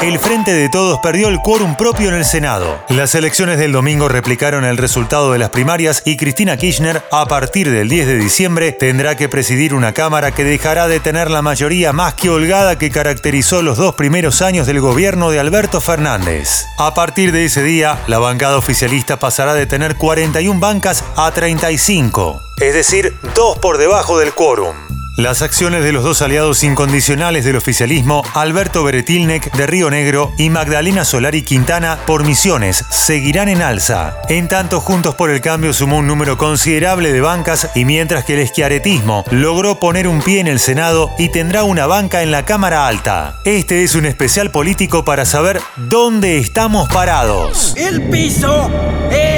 El Frente de Todos perdió el quórum propio en el Senado. Las elecciones del domingo replicaron el resultado de las primarias y Cristina Kirchner, a partir del 10 de diciembre, tendrá que presidir una Cámara que dejará de tener la mayoría más que holgada que caracterizó los dos primeros años del gobierno de Alberto Fernández. A partir de ese día, la bancada oficialista pasará de tener 41 bancas a 35, es decir, dos por debajo del quórum. Las acciones de los dos aliados incondicionales del oficialismo, Alberto Beretilnek de Río Negro y Magdalena Solari Quintana por Misiones, seguirán en alza. En tanto, Juntos por el Cambio sumó un número considerable de bancas y mientras que el esquiaretismo logró poner un pie en el Senado y tendrá una banca en la Cámara Alta. Este es un especial político para saber dónde estamos parados. El piso es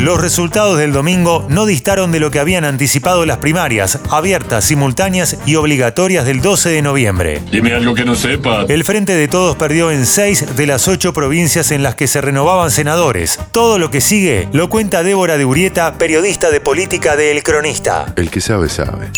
Los resultados del domingo no distaron de lo que habían anticipado las primarias, abiertas, simultáneas y obligatorias del 12 de noviembre. Dime algo que no sepa. El Frente de Todos perdió en seis de las ocho provincias en las que se renovaban senadores. Todo lo que sigue lo cuenta Débora de Urieta, periodista de política de El Cronista. El que sabe, sabe.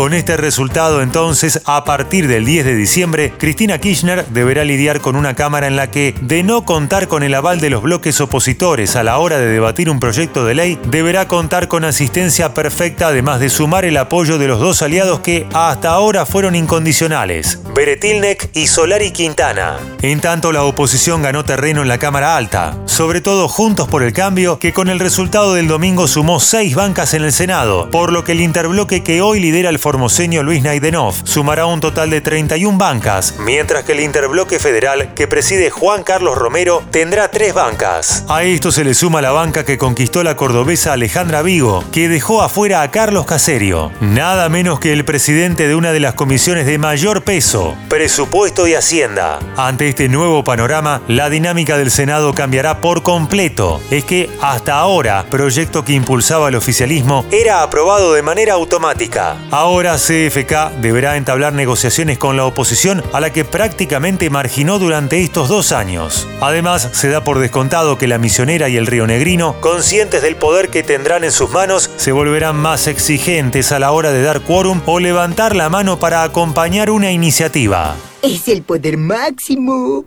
Con este resultado, entonces, a partir del 10 de diciembre, Cristina Kirchner deberá lidiar con una Cámara en la que, de no contar con el aval de los bloques opositores a la hora de debatir un proyecto de ley, deberá contar con asistencia perfecta, además de sumar el apoyo de los dos aliados que hasta ahora fueron incondicionales, Beretilnek y Solari Quintana. En tanto, la oposición ganó terreno en la Cámara Alta, sobre todo Juntos por el Cambio, que con el resultado del domingo sumó seis bancas en el Senado, por lo que el interbloque que hoy lidera el formoseño Luis Naidenov sumará un total de 31 bancas, mientras que el interbloque federal que preside Juan Carlos Romero tendrá tres bancas. A esto se le suma la banca que conquistó la cordobesa Alejandra Vigo, que dejó afuera a Carlos Caserio, nada menos que el presidente de una de las comisiones de mayor peso, presupuesto y hacienda. Ante este nuevo panorama, la dinámica del Senado cambiará por completo. Es que hasta ahora, proyecto que impulsaba el oficialismo era aprobado de manera automática. Ahora CFK deberá entablar negociaciones con la oposición a la que prácticamente marginó durante estos dos años. Además, se da por descontado que la misionera y el río Negrino, conscientes del poder que tendrán en sus manos, se volverán más exigentes a la hora de dar quórum o levantar la mano para acompañar una iniciativa. Es el poder máximo.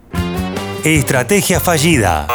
Estrategia fallida.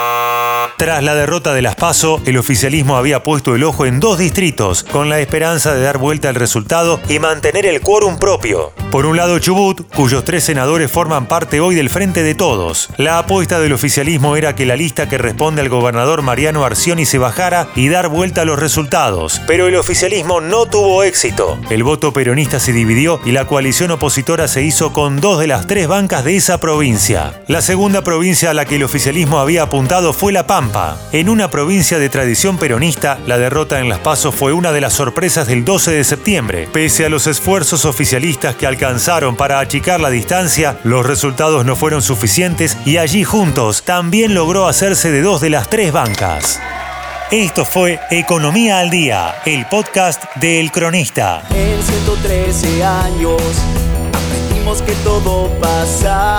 Tras la derrota de las PASO, el oficialismo había puesto el ojo en dos distritos, con la esperanza de dar vuelta al resultado y mantener el quórum propio. Por un lado, Chubut, cuyos tres senadores forman parte hoy del Frente de Todos. La apuesta del oficialismo era que la lista que responde al gobernador Mariano Arcioni se bajara y dar vuelta a los resultados. Pero el oficialismo no tuvo éxito. El voto peronista se dividió y la coalición opositora se hizo con dos de las tres bancas de esa provincia. La segunda provincia a la que el oficialismo había apuntado fue La Pampa en una provincia de tradición peronista, la derrota en Las Pasos fue una de las sorpresas del 12 de septiembre. Pese a los esfuerzos oficialistas que alcanzaron para achicar la distancia, los resultados no fueron suficientes y allí juntos también logró hacerse de dos de las tres bancas. Esto fue Economía al Día, el podcast de El Cronista. En 113 años aprendimos que todo pasa